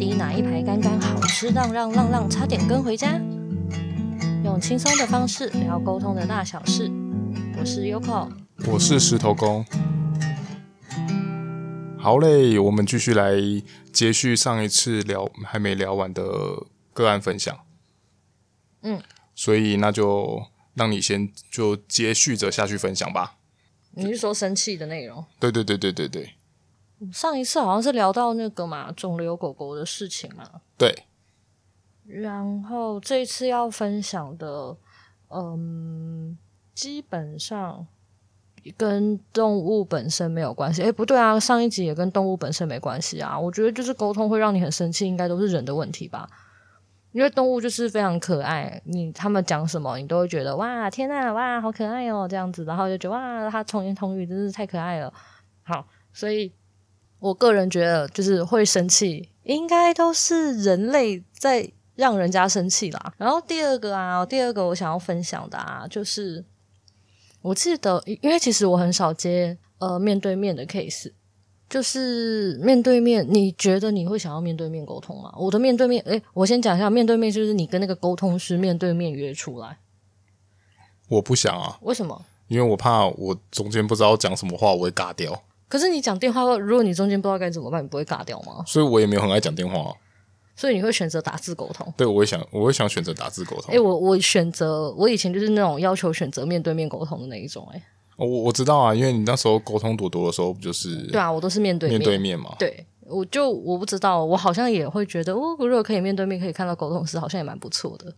滴哪一排刚刚好吃，让让让让差点跟回家。用轻松的方式聊沟通的大小事。我是 Yoko，我是石头公。好嘞，我们继续来接续上一次聊还没聊完的个案分享。嗯，所以那就让你先就接续着下去分享吧。你是说生气的内容？对对对对对对。上一次好像是聊到那个嘛，肿瘤狗狗的事情嘛。对。然后这一次要分享的，嗯，基本上跟动物本身没有关系。诶，不对啊，上一集也跟动物本身没关系啊。我觉得就是沟通会让你很生气，应该都是人的问题吧。因为动物就是非常可爱，你他们讲什么，你都会觉得哇，天呐，哇，好可爱哦，这样子，然后就觉得哇，他童言童语真是太可爱了。好，所以我个人觉得，就是会生气，应该都是人类在让人家生气啦。然后第二个啊，第二个我想要分享的啊，就是我记得，因为其实我很少接呃面对面的 case。就是面对面，你觉得你会想要面对面沟通吗？我的面对面，诶，我先讲一下，面对面就是你跟那个沟通师面对面约出来。我不想啊。为什么？因为我怕我中间不知道讲什么话，我会尬掉。可是你讲电话，如果你中间不知道该怎么办，你不会尬掉吗？所以我也没有很爱讲电话。所以你会选择打字沟通？对，我会想，我会想选择打字沟通。诶，我我选择，我以前就是那种要求选择面对面沟通的那一种，诶。我我知道啊，因为你那时候沟通多多的时候，不就是对啊，我都是面对面面对面嘛。对，我就我不知道，我好像也会觉得，哦，如果可以面对面，可以看到沟通师，好像也蛮不错的。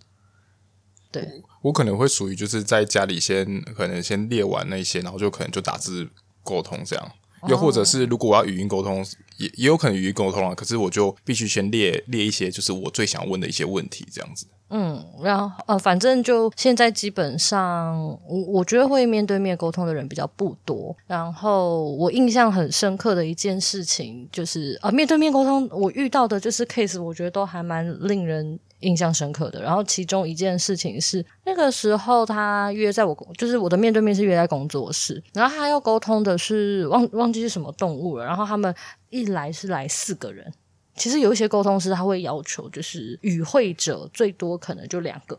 对我，我可能会属于就是在家里先可能先列完那些，然后就可能就打字沟通这样。又或者是如果我要语音沟通，也也有可能语音沟通啊。可是我就必须先列列一些，就是我最想问的一些问题，这样子。嗯，然后呃，反正就现在基本上，我我觉得会面对面沟通的人比较不多。然后我印象很深刻的一件事情就是，呃，面对面沟通我遇到的就是 case，我觉得都还蛮令人印象深刻的。然后其中一件事情是，那个时候他约在我，就是我的面对面是约在工作室，然后他要沟通的是忘忘记是什么动物了。然后他们一来是来四个人。其实有一些沟通师他会要求，就是与会者最多可能就两个，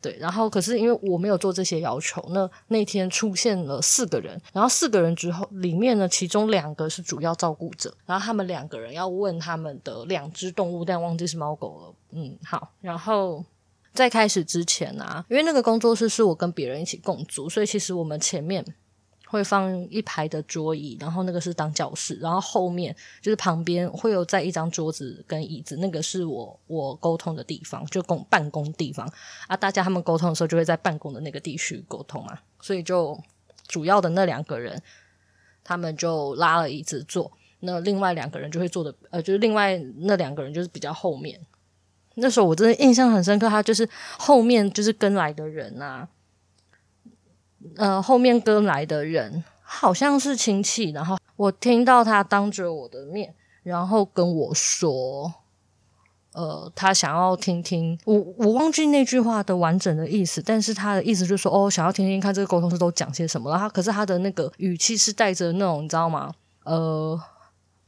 对。然后可是因为我没有做这些要求，那那天出现了四个人，然后四个人之后里面呢，其中两个是主要照顾者，然后他们两个人要问他们的两只动物，但忘记是猫狗了。嗯，好。然后在开始之前啊，因为那个工作室是我跟别人一起共租，所以其实我们前面。会放一排的桌椅，然后那个是当教室，然后后面就是旁边会有在一张桌子跟椅子，那个是我我沟通的地方，就公办公地方啊。大家他们沟通的时候就会在办公的那个地区沟通嘛，所以就主要的那两个人，他们就拉了椅子坐，那另外两个人就会坐的，呃，就是另外那两个人就是比较后面。那时候我真的印象很深刻，他就是后面就是跟来的人啊。呃，后面跟来的人好像是亲戚，然后我听到他当着我的面，然后跟我说，呃，他想要听听我，我忘记那句话的完整的意思，但是他的意思就是说，哦，想要听听看这个沟通师都讲些什么。然后，可是他的那个语气是带着那种你知道吗？呃，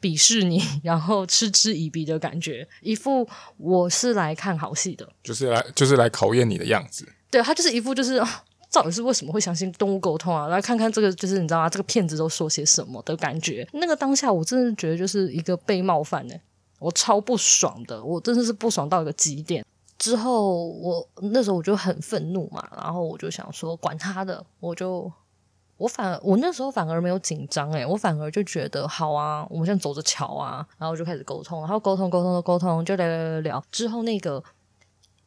鄙视你，然后嗤之以鼻的感觉，一副我是来看好戏的，就是来就是来考验你的样子。对，他就是一副就是。到底是为什么？会相信动物沟通啊？来看看这个，就是你知道吗？这个骗子都说些什么？的感觉？那个当下，我真的觉得就是一个被冒犯呢，我超不爽的，我真的是不爽到一个极点。之后我那时候我就很愤怒嘛，然后我就想说，管他的，我就我反而我那时候反而没有紧张诶，我反而就觉得好啊，我们现在走着瞧啊，然后就开始沟通，然后沟通沟通的沟通，就聊聊聊，之后那个。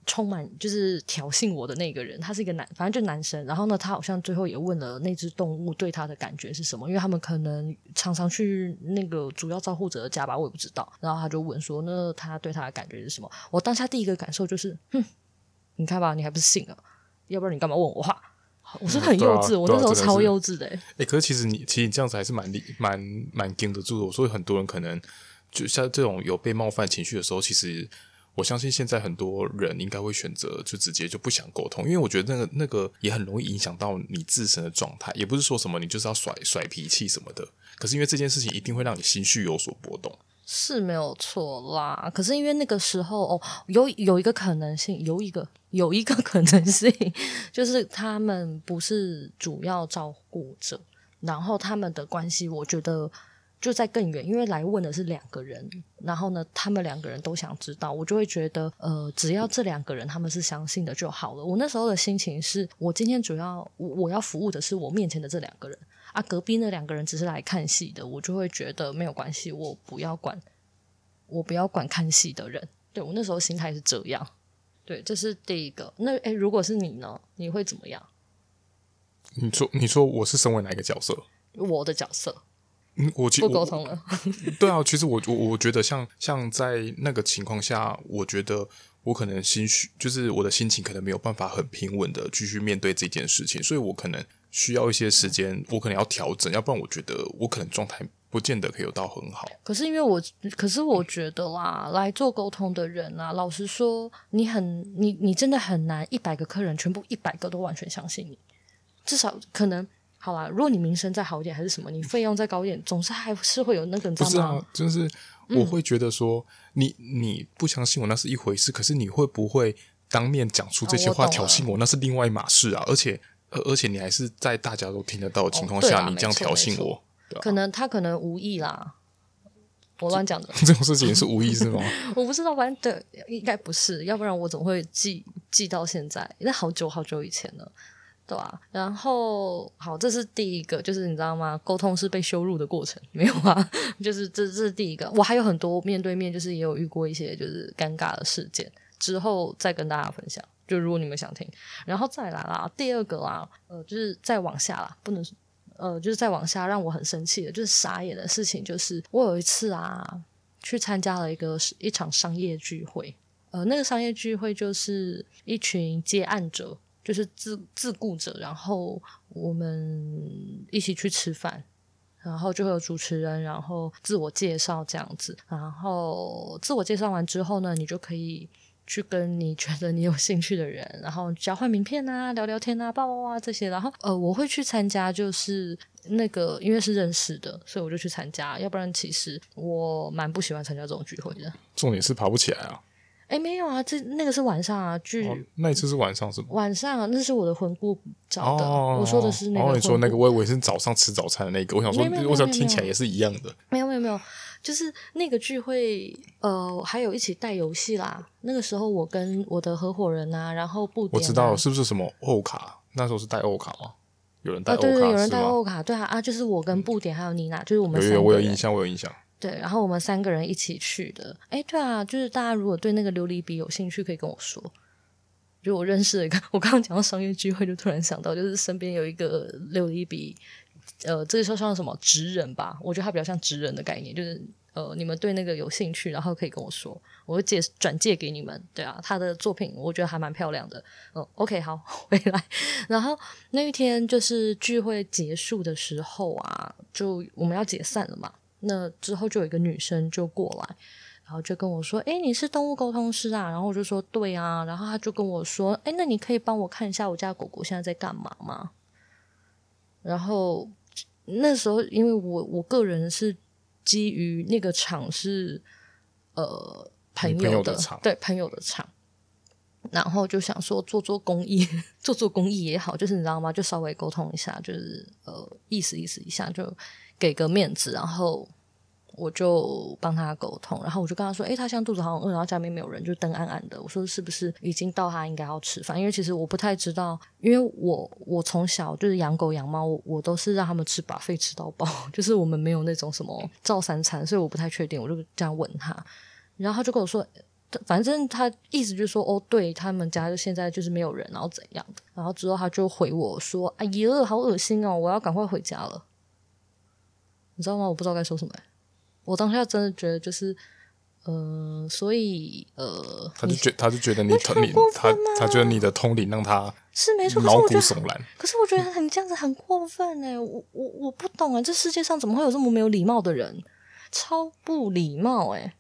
充满就是挑衅我的那个人，他是一个男，反正就男生。然后呢，他好像最后也问了那只动物对他的感觉是什么，因为他们可能常常去那个主要照护者的家吧，我也不知道。然后他就问说：“那他对他的感觉是什么？”我当下第一个感受就是，哼，你看吧，你还不是信了？要不然你干嘛问我话？我说很幼稚，我那时候超幼稚的、欸。诶、可是其实你其实你这样子还是蛮蛮蛮蛮经得住的。所以很多人可能就像这种有被冒犯情绪的时候，其实。我相信现在很多人应该会选择就直接就不想沟通，因为我觉得那个那个也很容易影响到你自身的状态。也不是说什么你就是要甩甩脾气什么的，可是因为这件事情一定会让你情绪有所波动。是没有错啦，可是因为那个时候哦，有有一个可能性，有一个有一个可能性，就是他们不是主要照顾者，然后他们的关系，我觉得就在更远，因为来问的是两个人，然后呢，他们两个人都想知道，我就会觉得，呃，只要这两个人他们是相信的就好了。我那时候的心情是，我今天主要我我要服务的是我面前的这两个人。啊，隔壁那两个人只是来看戏的，我就会觉得没有关系，我不要管，我不要管看戏的人。对，我那时候心态是这样。对，这是第一个。那诶，如果是你呢？你会怎么样？你说，你说我是身为哪一个角色？我的角色。嗯，我不沟通了。对啊，其实我我我觉得像像在那个情况下，我觉得我可能心绪就是我的心情可能没有办法很平稳的继续面对这件事情，所以我可能。需要一些时间，我可能要调整，要不然我觉得我可能状态不见得可以有到很好。可是因为我，可是我觉得啦，来做沟通的人啊，老实说，你很，你你真的很难，一百个客人全部一百个都完全相信你。至少可能，好啦，如果你名声再好一点，还是什么，你费用再高一点，总是还是会有那个，你知道吗？不是啊，就是我会觉得说，嗯、你你不相信我那是一回事，可是你会不会当面讲出这些话挑衅我，那是另外一码事啊，而且。而而且你还是在大家都听得到的情况下，哦、你这样挑衅我，可能他可能无意啦，我乱讲的。这种事情是无意是吗？我不知道，反正对，应该不是，要不然我怎么会记记到现在？那好久好久以前了，对吧、然后好，这是第一个，就是你知道吗？沟通是被羞辱的过程，没有啊？就是这这是第一个。我还有很多面对面，就是也有遇过一些就是尴尬的事件，之后再跟大家分享。就如果你们想听，然后再来啦，第二个啦，呃，就是再往下啦，不能，呃，就是再往下，让我很生气的，就是傻眼的事情，就是我有一次啊，去参加了一个一场商业聚会，呃，那个商业聚会就是一群接案者，就是自自顾者，然后我们一起去吃饭，然后就会有主持人，然后自我介绍这样子，然后自我介绍完之后呢，你就可以。去跟你觉得你有兴趣的人，然后交换名片啊，聊聊天啊，叭叭叭这些。然后呃，我会去参加，就是那个因为是认识的，所以我就去参加。要不然其实我蛮不喜欢参加这种聚会的。重点是爬不起来啊！哎，没有啊，这那个是晚上啊，聚、哦、那一次是晚上是吗？晚上啊，那是我的魂顾找的。哦、我说的是那个。哦，你说那个，我以为是早上吃早餐的那个。我想说，我想听起来也是一样的。没有没有没有。就是那个聚会，呃，还有一起带游戏啦。那个时候我跟我的合伙人啊，然后不、啊，我知道是不是什么欧卡？那时候是带欧卡吗？有人带欧卡、哦、对，对对，有人带欧卡，对啊啊，就是我跟布点还有妮娜，就是我们。有有，我有印象，我有印象。对，然后我们三个人一起去的。哎，对啊，就是大家如果对那个琉璃笔有兴趣，可以跟我说。就我认识一个，我刚刚讲到商业聚会，就突然想到，就是身边有一个琉璃笔。呃，这个说像什么职人吧？我觉得他比较像职人的概念，就是呃，你们对那个有兴趣，然后可以跟我说，我会借转借给你们。对啊，他的作品我觉得还蛮漂亮的。嗯、，OK，好，回来。然后那一天就是聚会结束的时候啊，就我们要解散了嘛。那之后就有一个女生就过来，然后就跟我说：“哎，你是动物沟通师啊？”然后我就说：“对啊。”然后他就跟我说：“哎，那你可以帮我看一下我家狗狗现在在干嘛吗？”然后。那时候，因为我我个人是基于那个场是呃朋友的，对朋友的场，然后就想说做做公益，做做公益也好，就是你知道吗？就稍微沟通一下，就是呃意思意思一下，就给个面子，然后。我就帮他沟通，然后我就跟他说：“诶，他现在肚子好像饿，然后家里面没有人，就灯暗暗的。”我说：“是不是已经到他应该要吃饭？因为其实我不太知道，因为我我从小就是养狗养猫，我，都是让他们吃把饭吃到饱，就是我们没有那种什么照三餐，所以我不太确定。我就这样问他，然后他就跟我说：“反正他意思就是说，哦，对他们家就现在就是没有人，然后怎样。”然后之后他就回我说：“哎呀，好恶心哦，我要赶快回家了。”你知道吗？我不知道该说什么。我当下真的觉得就是，呃，所以呃，他就觉他就觉得你通灵，他他觉得你的通灵让他是没错，毛骨悚然。可是我觉得你这样子很过分哎，我我我不懂啊，这世界上怎么会有这么没有礼貌的人？超不礼貌哎，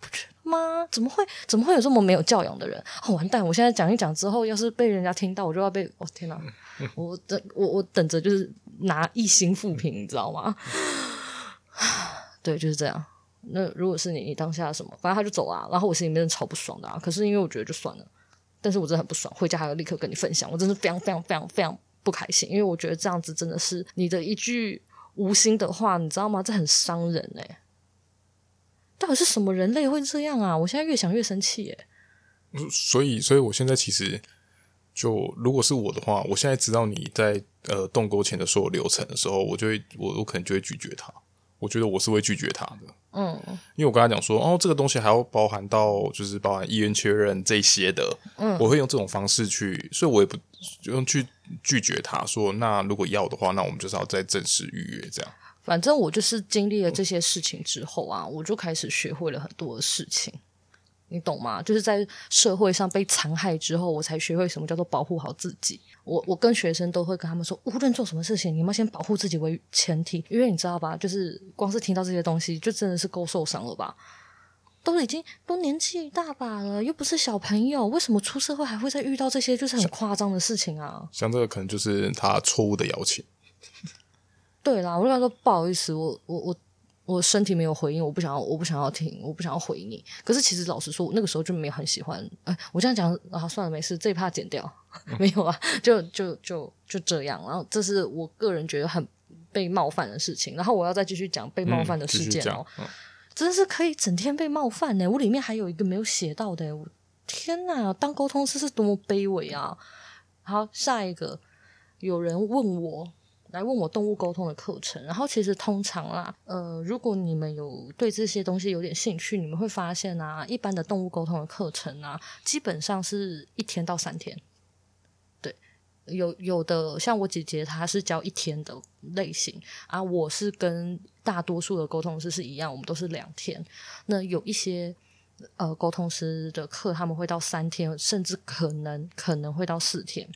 不觉得吗？怎么会怎么会有这么没有教养的人？哦，完蛋！我现在讲一讲之后，要是被人家听到，我就要被……哦天哪！我等我我等着就是拿一星负评，你知道吗？对，就是这样。那如果是你，你当下什么？反正他就走啊，然后我心里面超不爽的啊。可是因为我觉得就算了，但是我真的很不爽，回家还要立刻跟你分享，我真的非常非常非常非常不开心，因为我觉得这样子真的是你的一句无心的话，你知道吗？这很伤人哎、到底是什么人类会这样啊？我现在越想越生气哎。所以，所以我现在其实就如果是我的话，我现在知道你在呃动沟前的所有流程的时候，我就会我我可能就会拒绝他。我觉得我是会拒绝他的，嗯，因为我跟他讲说，哦，这个东西还要包含到就是包含意愿确认这些的，嗯，我会用这种方式去，所以我也不用去拒绝他说，那如果要的话，那我们就是要再正式预约这样。反正我就是经历了这些事情之后啊，我就开始学会了很多的事情。你懂吗？就是在社会上被残害之后，我才学会什么叫做保护好自己。我我跟学生都会跟他们说，无论做什么事情，你们要先保护自己为前提，因为你知道吧？就是光是听到这些东西，就真的是够受伤了吧？都已经都年纪一大把了，又不是小朋友，为什么出社会还会再遇到这些就是很夸张的事情啊？像这个可能就是他错误的邀请。对啦，我跟他说不好意思，我我我。我身体没有回应，我不想要，我不想要听，我不想要回你。可是其实老实说，我那个时候就没有很喜欢。哎，我这样讲啊，算了，没事，这一趴剪掉，没有啊，就就就就这样。然后这是我个人觉得很被冒犯的事情。然后我要再继续讲被冒犯的事件哦，嗯、真是可以整天被冒犯呢。我里面还有一个没有写到的，我天哪，当沟通师是多么卑微啊！好，下一个有人问我。来问我动物沟通的课程，然后其实通常啦，呃，如果你们有对这些东西有点兴趣，你们会发现啊，一般的动物沟通的课程啊，基本上是一天到三天。对，有有的像我姐姐，她是教一天的类型啊，我是跟大多数的沟通师是一样，我们都是两天。那有一些呃沟通师的课，他们会到三天，甚至可能可能会到四天。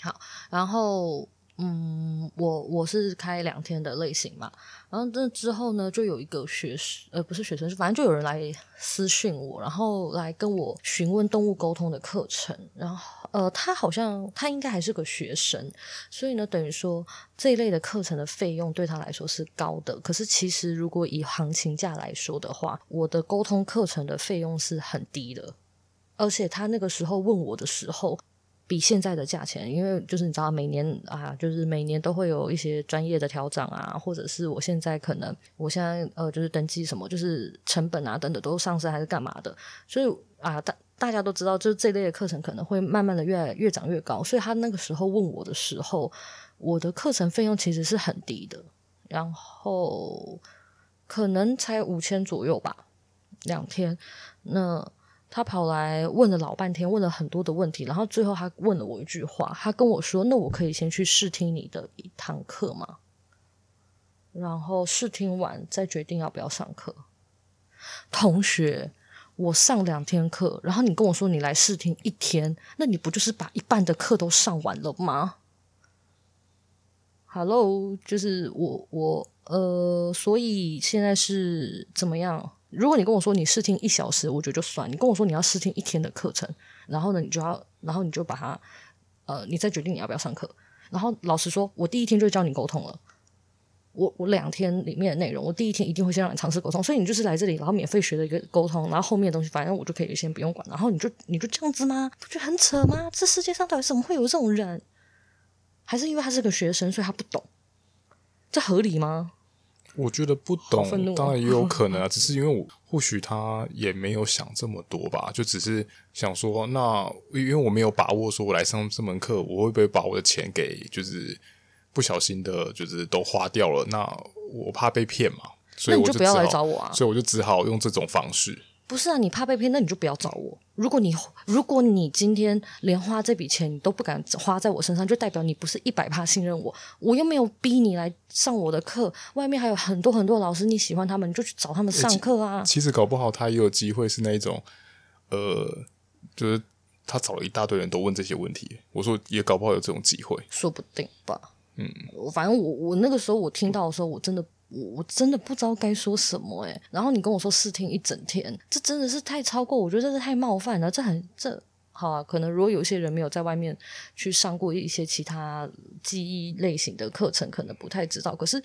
好，然后。嗯，我我是开两天的类型嘛，然后这之后呢，就有一个学生，呃，不是学生，反正就有人来私讯我，然后来跟我询问动物沟通的课程，然后呃，他好像他应该还是个学生，所以呢，等于说这一类的课程的费用对他来说是高的，可是其实如果以行情价来说的话，我的沟通课程的费用是很低的，而且他那个时候问我的时候。比现在的价钱，因为就是你知道，每年啊，就是每年都会有一些专业的调整啊，或者是我现在可能，我现在呃，就是登记什么，就是成本啊等等都上升还是干嘛的，所以啊，大大家都知道，就是这类的课程可能会慢慢的越来越涨越高，所以他那个时候问我的时候，我的课程费用其实是很低的，然后可能才五千左右吧，两天，那。他跑来问了老半天，问了很多的问题，然后最后他问了我一句话，他跟我说：“那我可以先去试听你的一堂课吗？然后试听完再决定要不要上课。”同学，我上两天课，然后你跟我说你来试听一天，那你不就是把一半的课都上完了吗？Hello，就是我我呃，所以现在是怎么样？如果你跟我说你试听一小时，我觉得就算；你跟我说你要试听一天的课程，然后呢，你就要，然后你就把它，呃，你再决定你要不要上课。然后老实说，我第一天就教你沟通了。我我两天里面的内容，我第一天一定会先让你尝试沟通，所以你就是来这里，然后免费学的一个沟通，然后后面的东西反正我就可以先不用管。然后你就你就这样子吗？不觉得很扯吗？这世界上到底怎么会有这种人？还是因为他是个学生，所以他不懂？这合理吗？我觉得不懂，当然也有可能啊。只是因为我或许他也没有想这么多吧，就只是想说，那因为我没有把握，说我来上这门课，我会不会把我的钱给就是不小心的，就是都花掉了？那我怕被骗嘛，所以我就，就不要来找我啊。所以我就只好用这种方式。不是啊，你怕被骗，那你就不要找我。如果你如果你今天连花这笔钱你都不敢花在我身上，就代表你不是一百趴信任我。我又没有逼你来上我的课，外面还有很多很多老师，你喜欢他们，你就去找他们上课啊。其实搞不好他也有机会是那一种，呃，就是他找了一大堆人都问这些问题。我说也搞不好有这种机会，说不定吧。嗯，反正我我那个时候我听到的时候，我真的。我我真的不知道该说什么诶，然后你跟我说试听一整天，这真的是太超过，我觉得这是太冒犯了。这很这好啊，可能如果有些人没有在外面去上过一些其他记忆类型的课程，可能不太知道。可是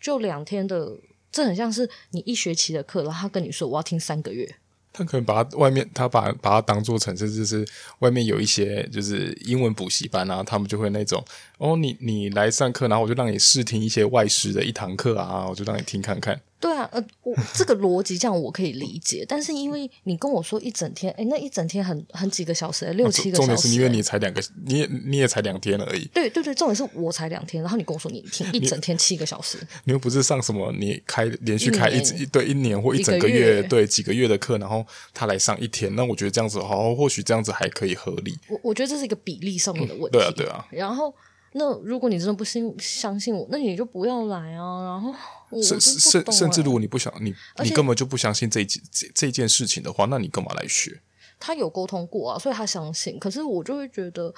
就两天的这很像是你一学期的课，然后他跟你说我要听三个月。他可能把他外面，他把把它当做成是就是外面有一些就是英文补习班啊，他们就会那种哦，你你来上课，然后我就让你试听一些外师的一堂课啊，我就让你听看看。对啊，呃，我这个逻辑这样我可以理解，但是因为你跟我说一整天，诶，那一整天很很几个小时，六七个小时。重点是因为你才两个，你也你也才两天而已。对对对，重点是我才两天，然后你跟我说你听一整天七个小时，你又不是上什么你开连续开一一对一年或一整个月，对几个月的课，然后他来上一天，那我觉得这样子好，或许这样子还可以合理。我我觉得这是一个比例上面的问题。对啊对啊，然后。那如果你真的不信相信我，那你就不要来啊！然后 甚甚甚至如果你不想你你根本就不相信这件这这件事情的话，那你干嘛来学？他有沟通过啊，所以他相信。可是我就会觉得，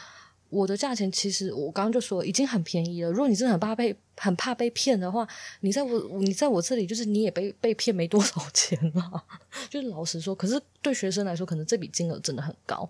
我的价钱其实我刚刚就说已经很便宜了。如果你真的很怕被很怕被骗的话，你在我你在我这里就是你也被被骗没多少钱了。就是老实说，可是对学生来说，可能这笔金额真的很高。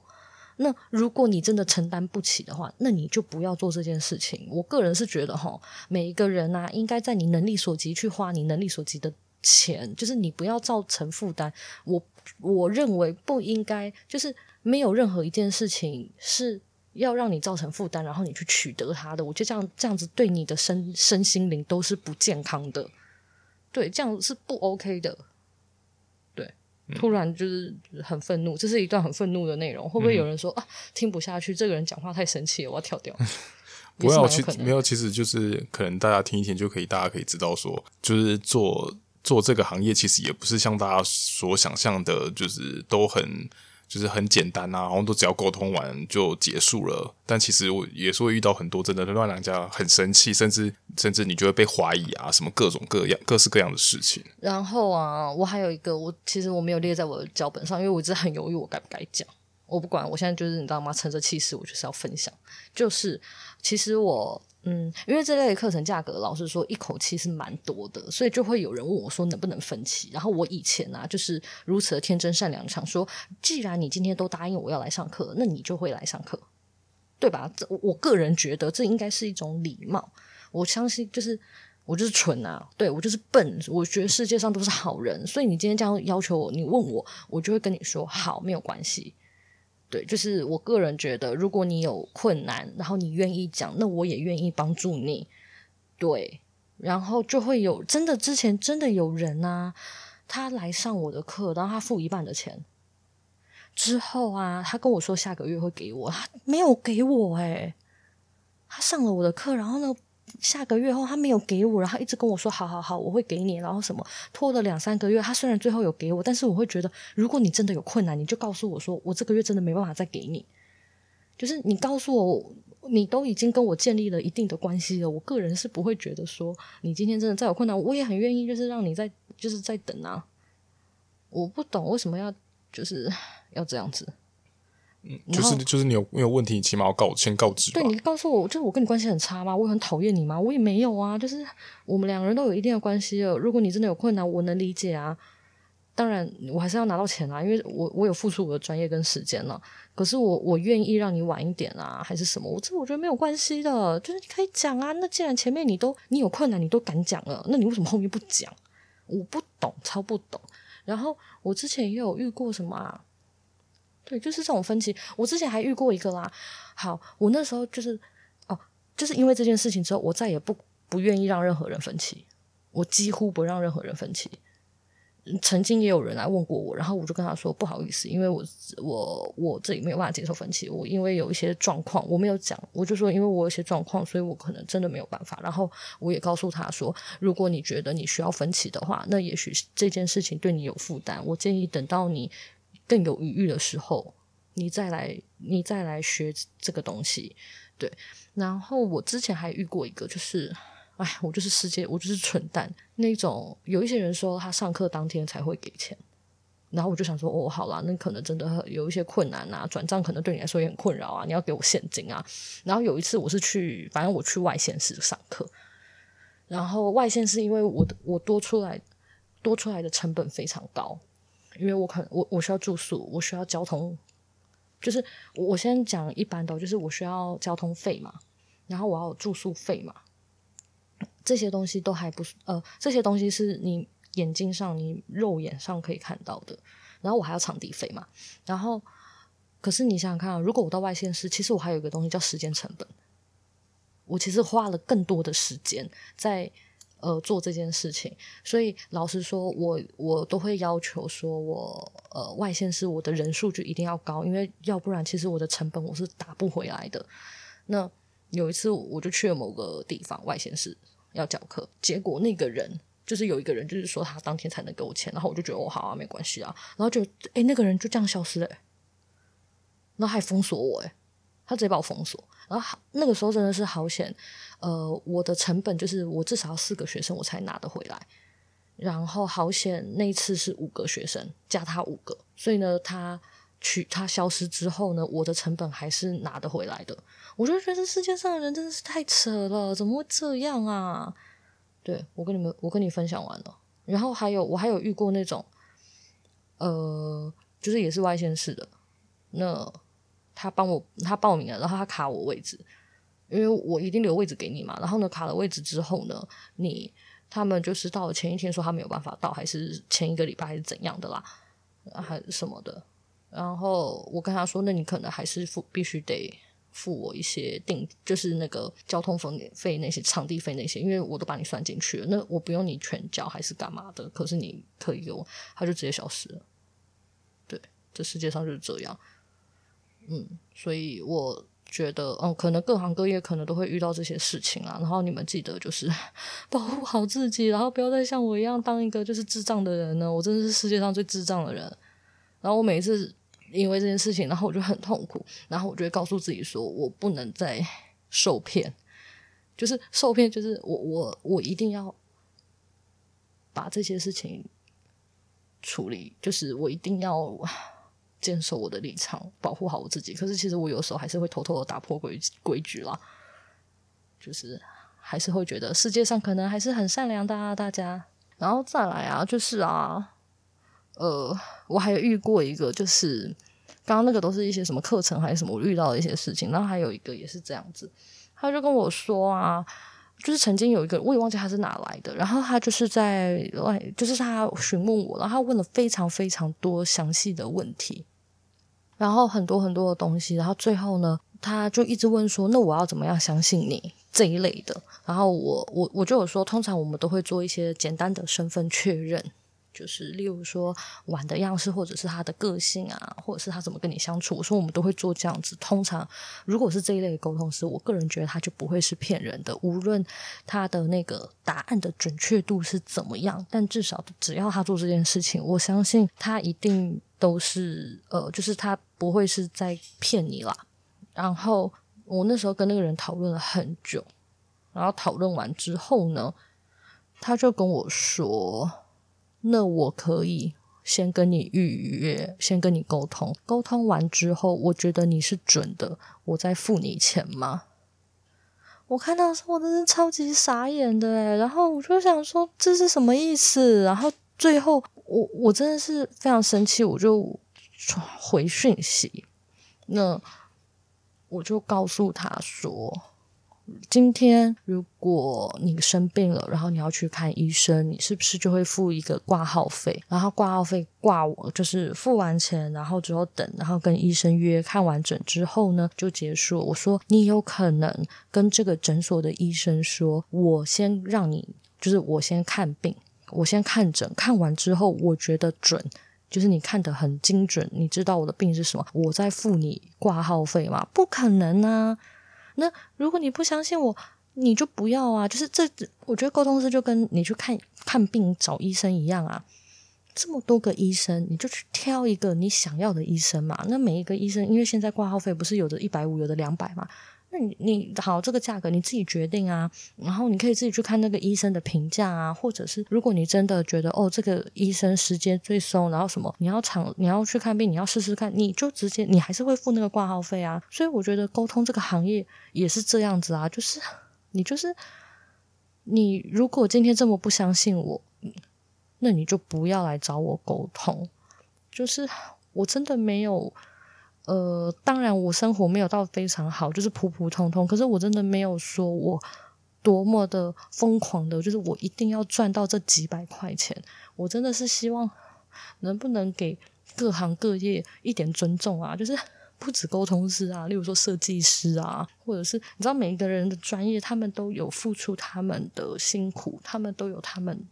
那如果你真的承担不起的话，那你就不要做这件事情。我个人是觉得哈，每一个人呐、啊，应该在你能力所及去花你能力所及的钱，就是你不要造成负担。我我认为不应该，就是没有任何一件事情是要让你造成负担，然后你去取得它的。我觉得这样这样子对你的身身心灵都是不健康的，对，这样是不 OK 的。突然就是很愤怒，这是一段很愤怒的内容。会不会有人说、嗯、啊，听不下去？这个人讲话太生气了，我要跳掉。不要，其实没有，其实就是可能大家听一听就可以，大家可以知道说，就是做做这个行业，其实也不是像大家所想象的，就是都很。就是很简单啊，然后都只要沟通完就结束了。但其实我也是会遇到很多真的让人家很生气，甚至甚至你就会被怀疑啊，什么各种各样、各式各样的事情。然后啊，我还有一个，我其实我没有列在我的脚本上，因为我一直很犹豫，我该不该讲。我不管，我现在就是你知道吗？趁着气势，我就是要分享。就是其实我。嗯，因为这类课程价格，老实说，一口气是蛮多的，所以就会有人问我说能不能分期。然后我以前啊，就是如此的天真善良，想说，既然你今天都答应我要来上课，那你就会来上课，对吧？这我个人觉得这应该是一种礼貌。我相信，就是我就是蠢啊，对，我就是笨。我觉得世界上都是好人，所以你今天这样要求我，你问我，我就会跟你说好，没有关系。对，就是我个人觉得，如果你有困难，然后你愿意讲，那我也愿意帮助你。对，然后就会有真的之前真的有人啊，他来上我的课，然后他付一半的钱，之后啊，他跟我说下个月会给我，他没有给我诶，他上了我的课，然后呢，下个月后他没有给我，然后一直跟我说好好好，我会给你，然后什么拖了两三个月，他虽然最后有给我，但是我会觉得，如果你真的有困难，你就告诉我说，我这个月真的没办法再给你。就是你告诉我，你都已经跟我建立了一定的关系了，我个人是不会觉得说你今天真的再有困难，我也很愿意就是让你再就是再等啊。我不懂为什么要就是要这样子。就是就是你有你有问题，你起码要告先告知。对，你告诉我，就是我跟你关系很差吗？我很讨厌你吗？我也没有啊，就是我们两个人都有一定的关系了。如果你真的有困难，我能理解啊。当然，我还是要拿到钱啊，因为我我有付出我的专业跟时间了。可是我我愿意让你晚一点啊，还是什么？我这我觉得没有关系的，就是你可以讲啊。那既然前面你都你有困难，你都敢讲了，那你为什么后面不讲？我不懂，超不懂。然后我之前也有遇过什么啊？对，就是这种分歧。我之前还遇过一个啦。好，我那时候就是哦，就是因为这件事情之后，我再也不不愿意让任何人分歧。我几乎不让任何人分歧。曾经也有人来问过我，然后我就跟他说不好意思，因为我我我这里没有办法接受分歧。我因为有一些状况，我没有讲，我就说因为我有一些状况，所以我可能真的没有办法。然后我也告诉他说，如果你觉得你需要分歧的话，那也许这件事情对你有负担。我建议等到你。更有余裕的时候，你再来，你再来学这个东西，对。然后我之前还遇过一个，就是，哎，我就是世界，我就是蠢蛋那种。有一些人说他上课当天才会给钱，然后我就想说，哦，好啦，那可能真的有一些困难啊，转账可能对你来说也很困扰啊，你要给我现金啊。然后有一次我是去，反正我去外县市上课，然后外县市因为我的我多出来多出来的成本非常高。因为我可能我我需要住宿，我需要交通，就是我先讲一般的，就是我需要交通费嘛，然后我要有住宿费嘛，这些东西都还不是呃，这些东西是你眼睛上你肉眼上可以看到的。然后我还要场地费嘛，然后可是你想想看啊，如果我到外县市，其实我还有一个东西叫时间成本。我其实花了更多的时间在呃做这件事情，所以老实说，我我都会要求说我呃外线是我的人数就一定要高，因为要不然其实我的成本我是打不回来的。那有一次我就去了某个地方外线是要教课，结果那个人就是有一个人就是说他当天才能给我钱，然后我就觉得哦好啊没关系啊，然后就诶那个人就这样消失了，然后还封锁我诶他直接把我封锁。然后那个时候真的是好险，呃，我的成本就是我至少要四个学生我才拿得回来，然后好险那一次是五个学生加他五个，所以呢，他取他消失之后呢，我的成本还是拿得回来的。我就觉得世界上的人真的是太扯了，怎么会这样啊？对，我跟你们，我跟你分享完了，然后还有我还有遇过那种，呃，就是也是外县市的那。他帮我，他报名了，然后他卡我位置，因为我一定留位置给你嘛。然后呢，卡了位置之后呢，你他们就是到了前一天说他没有办法到，还是前一个礼拜还是怎样的啦，还什么的。然后我跟他说，那你可能还是付必须得付我一些定，就是那个交通费费那些、场地费那些，因为我都把你算进去了。那我不用你全交还是干嘛的？可是你可以给我，他就直接消失了。对，这世界上就是这样。嗯，所以我觉得，嗯，可能各行各业可能都会遇到这些事情啊。然后你们记得就是 保护好自己，然后不要再像我一样当一个就是智障的人呢。我真的是世界上最智障的人。然后我每一次因为这件事情，然后我就很痛苦，然后我就会告诉自己说，我不能再受骗，就是受骗，就是我我我一定要把这些事情处理，就是我一定要。坚守我的立场，保护好我自己。可是其实我有时候还是会偷偷的打破规规矩啦，就是还是会觉得世界上可能还是很善良的啊，大家。然后再来啊，就是啊，呃，我还遇过一个，就是刚刚那个都是一些什么课程还是什么，我遇到的一些事情。然后还有一个也是这样子，他就跟我说啊。就是曾经有一个，我也忘记他是哪来的，然后他就是在外，就是他询问我，然后他问了非常非常多详细的问题，然后很多很多的东西，然后最后呢，他就一直问说：“那我要怎么样相信你？”这一类的，然后我我我就有说，通常我们都会做一些简单的身份确认。就是，例如说玩的样式，或者是他的个性啊，或者是他怎么跟你相处，我说我们都会做这样子。通常如果是这一类的沟通师，我个人觉得他就不会是骗人的，无论他的那个答案的准确度是怎么样，但至少只要他做这件事情，我相信他一定都是呃，就是他不会是在骗你啦。然后我那时候跟那个人讨论了很久，然后讨论完之后呢，他就跟我说。那我可以先跟你预约，先跟你沟通，沟通完之后，我觉得你是准的，我再付你钱吗？我看到的时候，我真是超级傻眼的诶，然后我就想说这是什么意思？然后最后我我真的是非常生气，我就回讯息，那我就告诉他说。今天如果你生病了，然后你要去看医生，你是不是就会付一个挂号费？然后挂号费挂我就是付完钱，然后之后等，然后跟医生约看完诊之后呢，就结束。我说你有可能跟这个诊所的医生说，我先让你就是我先看病，我先看诊，看完之后我觉得准，就是你看得很精准，你知道我的病是什么，我再付你挂号费吗？不可能啊！那如果你不相信我，你就不要啊！就是这，我觉得沟通师就跟你去看看病找医生一样啊。这么多个医生，你就去挑一个你想要的医生嘛。那每一个医生，因为现在挂号费不是有的一百五，有的两百嘛。那你你好，这个价格你自己决定啊。然后你可以自己去看那个医生的评价啊，或者是如果你真的觉得哦，这个医生时间最松，然后什么你要长你要去看病，你要试试看，你就直接你还是会付那个挂号费啊。所以我觉得沟通这个行业也是这样子啊，就是你就是你如果今天这么不相信我，那你就不要来找我沟通。就是我真的没有。呃，当然，我生活没有到非常好，就是普普通通。可是我真的没有说我多么的疯狂的，就是我一定要赚到这几百块钱。我真的是希望能不能给各行各业一点尊重啊，就是 不止沟通师啊，例如说设计师啊，或者是你知道每一个人的专业，他们都有付出他们的辛苦，他们都有他们。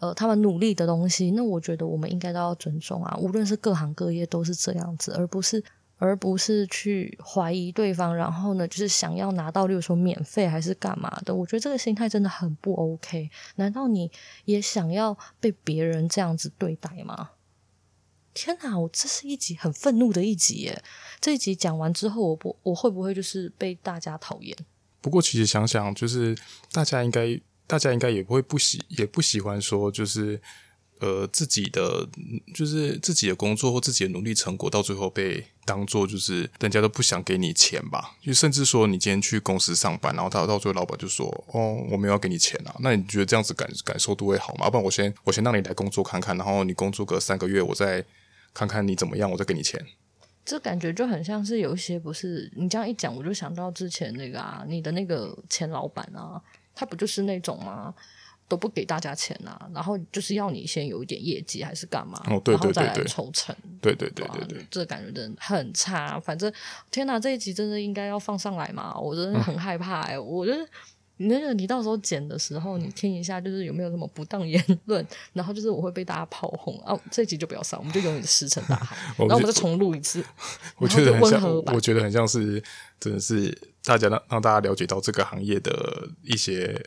呃，他们努力的东西，那我觉得我们应该都要尊重啊。无论是各行各业都是这样子，而不是而不是去怀疑对方，然后呢，就是想要拿到，例如说免费还是干嘛的。我觉得这个心态真的很不 OK。难道你也想要被别人这样子对待吗？天哪，我这是一集很愤怒的一集耶！这一集讲完之后，我不我会不会就是被大家讨厌？不过其实想想，就是大家应该。大家应该也不会不喜，也不喜欢说，就是呃自己的，就是自己的工作或自己的努力成果，到最后被当做就是人家都不想给你钱吧？就甚至说你今天去公司上班，然后他到最后老板就说：“哦，我没有要给你钱啊。”那你觉得这样子感感受度会好吗？要不然我先我先让你来工作看看，然后你工作个三个月，我再看看你怎么样，我再给你钱。这感觉就很像是有一些不是你这样一讲，我就想到之前那个啊，你的那个前老板啊。他不就是那种吗？都不给大家钱啊，然后就是要你先有一点业绩还是干嘛？哦，对对对对，然后再来抽成。对对对对对，这感觉真的很差。反正天哪，这一集真的应该要放上来嘛？我真的很害怕哎、欸，嗯、我觉得你那个你到时候剪的时候，你听一下，就是有没有什么不当言论，然后就是我会被大家炮轰啊。这一集就不要上，我们就永远石沉大海，然后我们再重录一次。我觉得很像，我觉得很像是真的是。大家让让大家了解到这个行业的一些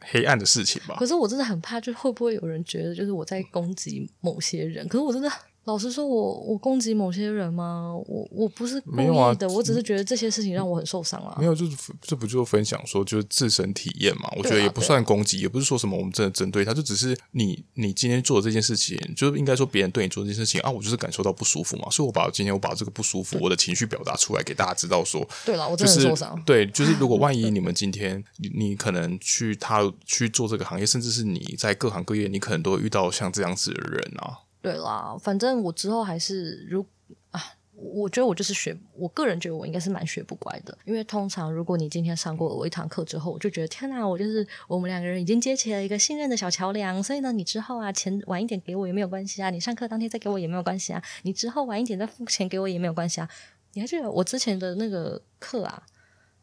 黑暗的事情吧。可是我真的很怕，就会不会有人觉得，就是我在攻击某些人？可是我真的。老实说我，我我攻击某些人吗？我我不是故意的，啊、我只是觉得这些事情让我很受伤啊。没有，就是这不就是分享说，就是自身体验嘛。我觉得也不算攻击，也不是说什么我们真的针对他，就只是你你今天做的这件事情，就是应该说别人对你做这件事情啊，我就是感受到不舒服嘛，所以我把今天我把这个不舒服我的情绪表达出来给大家知道说，对了，我真的很受伤。对，就是如果万一 你们今天你你可能去他去做这个行业，甚至是你在各行各业，你可能都会遇到像这样子的人啊。对啦，反正我之后还是如啊，我觉得我就是学，我个人觉得我应该是蛮学不乖的，因为通常如果你今天上过我一堂课之后，我就觉得天哪，我就是我们两个人已经接起了一个信任的小桥梁，所以呢，你之后啊钱晚一点给我也没有关系啊，你上课当天再给我也没有关系啊，你之后晚一点再付钱给我也没有关系啊，你还记得我之前的那个课啊？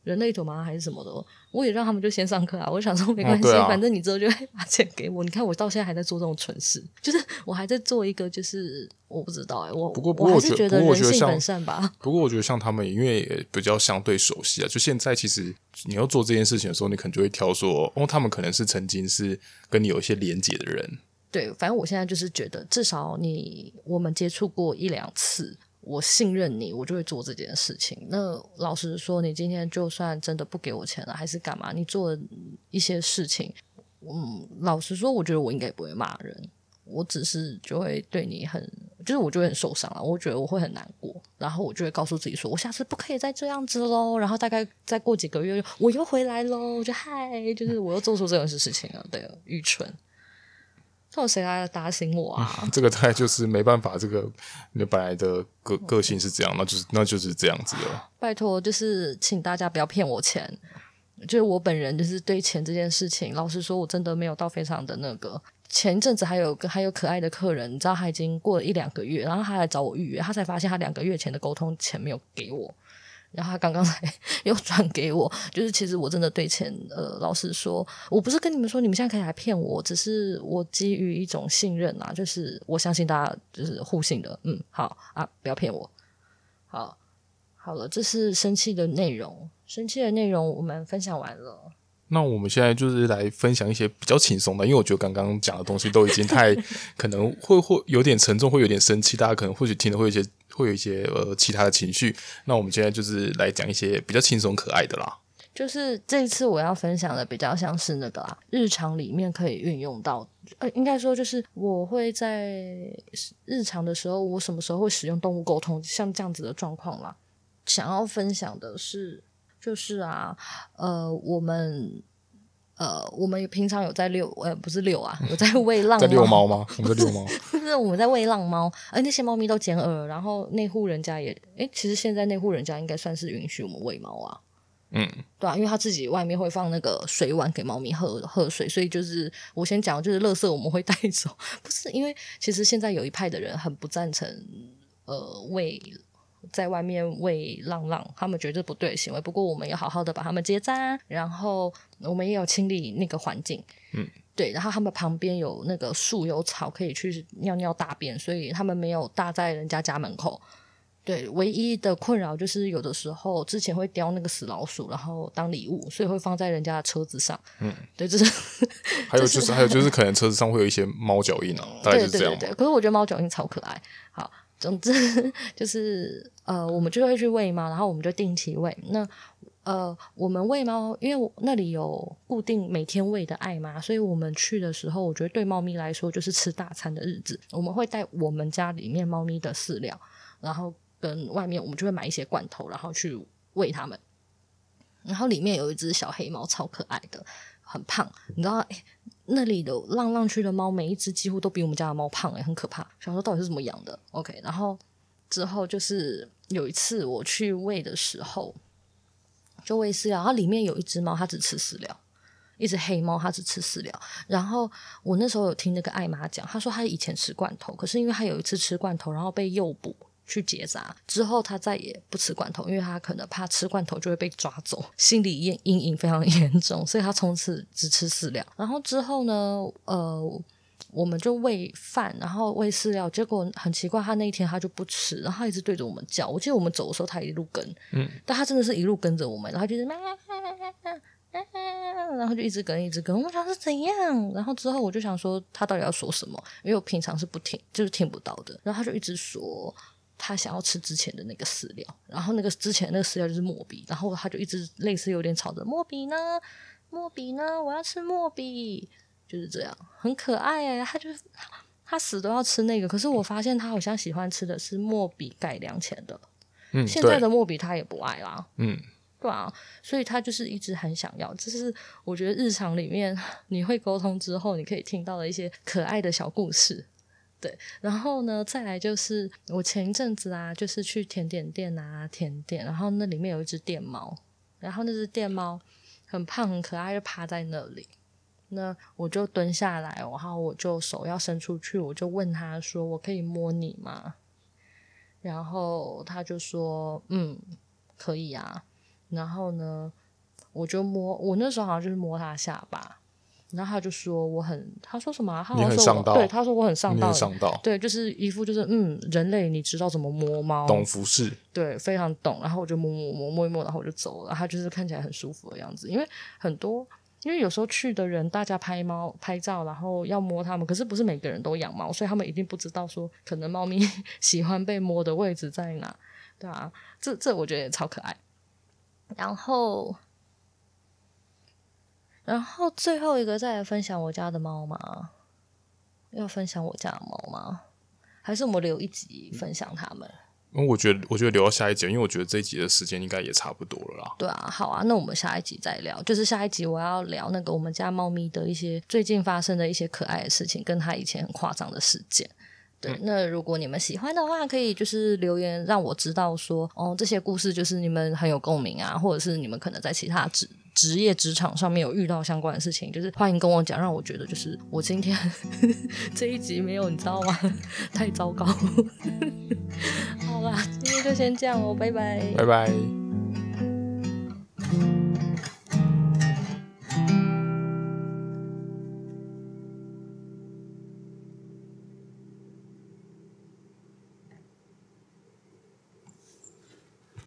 人类图吗？还是什么的？我也让他们就先上课啊！我想说没关系，反正你之后就会把钱给我。你看我到现在还在做这种蠢事，就是我还在做一个，就是我不知道哎、欸，我不过我还是觉得人性本善吧。不过我觉得像他们，因为比较相对熟悉啊，就现在其实你要做这件事情的时候，你可能就会挑说，哦，他们可能是曾经是跟你有一些连结的人。对，反正我现在就是觉得，至少你我们接触过一两次。我信任你，我就会做这件事情。那老实说，你今天就算真的不给我钱了，还是干嘛？你做了一些事情，嗯，老实说，我觉得我应该不会骂人。我只是就会对你很，就是我就会很受伤了。我觉得我会很难过，然后我就会告诉自己说，我下次不可以再这样子喽。然后大概再过几个月，我又回来喽。就嗨，就是我又做出这种事情了。对，愚蠢。到谁来打醒我啊？嗯、这个大概就是没办法，这个你本来的个个性是这样，那就是那就是这样子的。拜托，就是请大家不要骗我钱。就是我本人，就是对钱这件事情，老实说，我真的没有到非常的那个。前一阵子还有个还有可爱的客人，你知道他已经过了一两个月，然后他来找我预约，他才发现他两个月前的沟通钱没有给我。然后他刚刚 才又转给我，就是其实我真的对钱，呃，老实说，我不是跟你们说你们现在可以来骗我，只是我基于一种信任啊，就是我相信大家就是互信的，嗯，好啊，不要骗我，好，好了，这是生气的内容，生气的内容我们分享完了。那我们现在就是来分享一些比较轻松的，因为我觉得刚刚讲的东西都已经太可能会会有点沉重，会有点生气，大家可能或许听了会有一些会有一些呃其他的情绪。那我们现在就是来讲一些比较轻松可爱的啦。就是这一次我要分享的比较像是那个啦，日常里面可以运用到，呃，应该说就是我会在日常的时候，我什么时候会使用动物沟通，像这样子的状况啦。想要分享的是。就是啊，呃，我们呃，我们平常有在遛，呃，不是遛啊，有在喂浪猫。在遛猫吗？我们在遛猫。就 是我们在喂浪猫，而那些猫咪都剪耳，然后那户人家也，诶，其实现在那户人家应该算是允许我们喂猫啊。嗯，对啊，因为他自己外面会放那个水碗给猫咪喝喝水，所以就是我先讲，就是垃圾我们会带走，不是因为其实现在有一派的人很不赞成，呃，喂在外面喂浪浪，他们觉得这不对的行为。不过我们要好好的把他们结扎，然后我们也有清理那个环境，嗯。对，然后他们旁边有那个树有草可以去尿尿大便，所以他们没有搭在人家家门口。对，唯一的困扰就是有的时候之前会叼那个死老鼠，然后当礼物，所以会放在人家的车子上。嗯，对，这是。还有就是还有就是可能车子上会有一些猫脚印啊，大概是这样。对对对对，可是我觉得猫脚印超可爱。好，总之 就是呃，我们就会去喂猫，然后我们就定期喂那。呃，我们喂猫，因为那里有固定每天喂的爱妈，所以我们去的时候，我觉得对猫咪来说就是吃大餐的日子。我们会带我们家里面猫咪的饲料，然后跟外面我们就会买一些罐头，然后去喂它们。然后里面有一只小黑猫，超可爱的，很胖。你知道，诶那里的浪浪区的猫，每一只几乎都比我们家的猫胖，诶很可怕。想说到底是怎么养的？OK，然后之后就是有一次我去喂的时候。就喂饲料，它里面有一只猫，它只吃饲料，一只黑猫，它只吃饲料。然后我那时候有听那个艾玛讲，她说她以前吃罐头，可是因为她有一次吃罐头，然后被诱捕去结扎，之后他再也不吃罐头，因为他可能怕吃罐头就会被抓走，心理阴阴影非常严重，所以他从此只吃饲料。然后之后呢，呃。我们就喂饭，然后喂饲料，结果很奇怪，他那一天他就不吃，然后他一直对着我们叫。我记得我们走的时候，他一路跟，嗯，但他真的是一路跟着我们，然后就是，然后就一直跟，一直跟。我想是怎样？然后之后我就想说，他到底要说什么？因为我平常是不听，就是听不到的。然后他就一直说，他想要吃之前的那个饲料，然后那个之前那个饲料就是莫比，然后他就一直类似有点吵着莫比呢，莫比呢，我要吃莫比。就是这样，很可爱哎，他就是他死都要吃那个。可是我发现他好像喜欢吃的是莫比改良前的，嗯，现在的莫比他也不爱啦，嗯，对啊，所以他就是一直很想要。这是我觉得日常里面 你会沟通之后，你可以听到的一些可爱的小故事。对，然后呢，再来就是我前一阵子啊，就是去甜点店啊，甜点，然后那里面有一只电猫，然后那只电猫很胖很可爱，就趴在那里。那我就蹲下来，然后我就手要伸出去，我就问他说：“我可以摸你吗？”然后他就说：“嗯，可以啊。”然后呢，我就摸，我那时候好像就是摸他下巴，然后他就说：“我很……他说什么？他好像说我对他说我很上道，上道，对，就是一副就是嗯，人类你知道怎么摸猫，懂服饰，对，非常懂。然后我就摸摸摸摸一摸，然后我就走了。他就是看起来很舒服的样子，因为很多。因为有时候去的人，大家拍猫拍照，然后要摸它们，可是不是每个人都养猫，所以他们一定不知道说，可能猫咪 喜欢被摸的位置在哪，对啊，这这我觉得也超可爱。然后，然后最后一个再来分享我家的猫吗？要分享我家的猫吗？还是我们留一集分享它们？我觉得，我觉得留到下一集，因为我觉得这一集的时间应该也差不多了啦。对啊，好啊，那我们下一集再聊。就是下一集我要聊那个我们家猫咪的一些最近发生的一些可爱的事情，跟它以前很夸张的事件。对，嗯、那如果你们喜欢的话，可以就是留言让我知道说，哦，这些故事就是你们很有共鸣啊，或者是你们可能在其他职职业职场上面有遇到相关的事情就是欢迎跟我讲让我觉得就是我今天 这一集没有你知道吗？太糟糕。好啦今天就先这样哦拜拜。拜拜。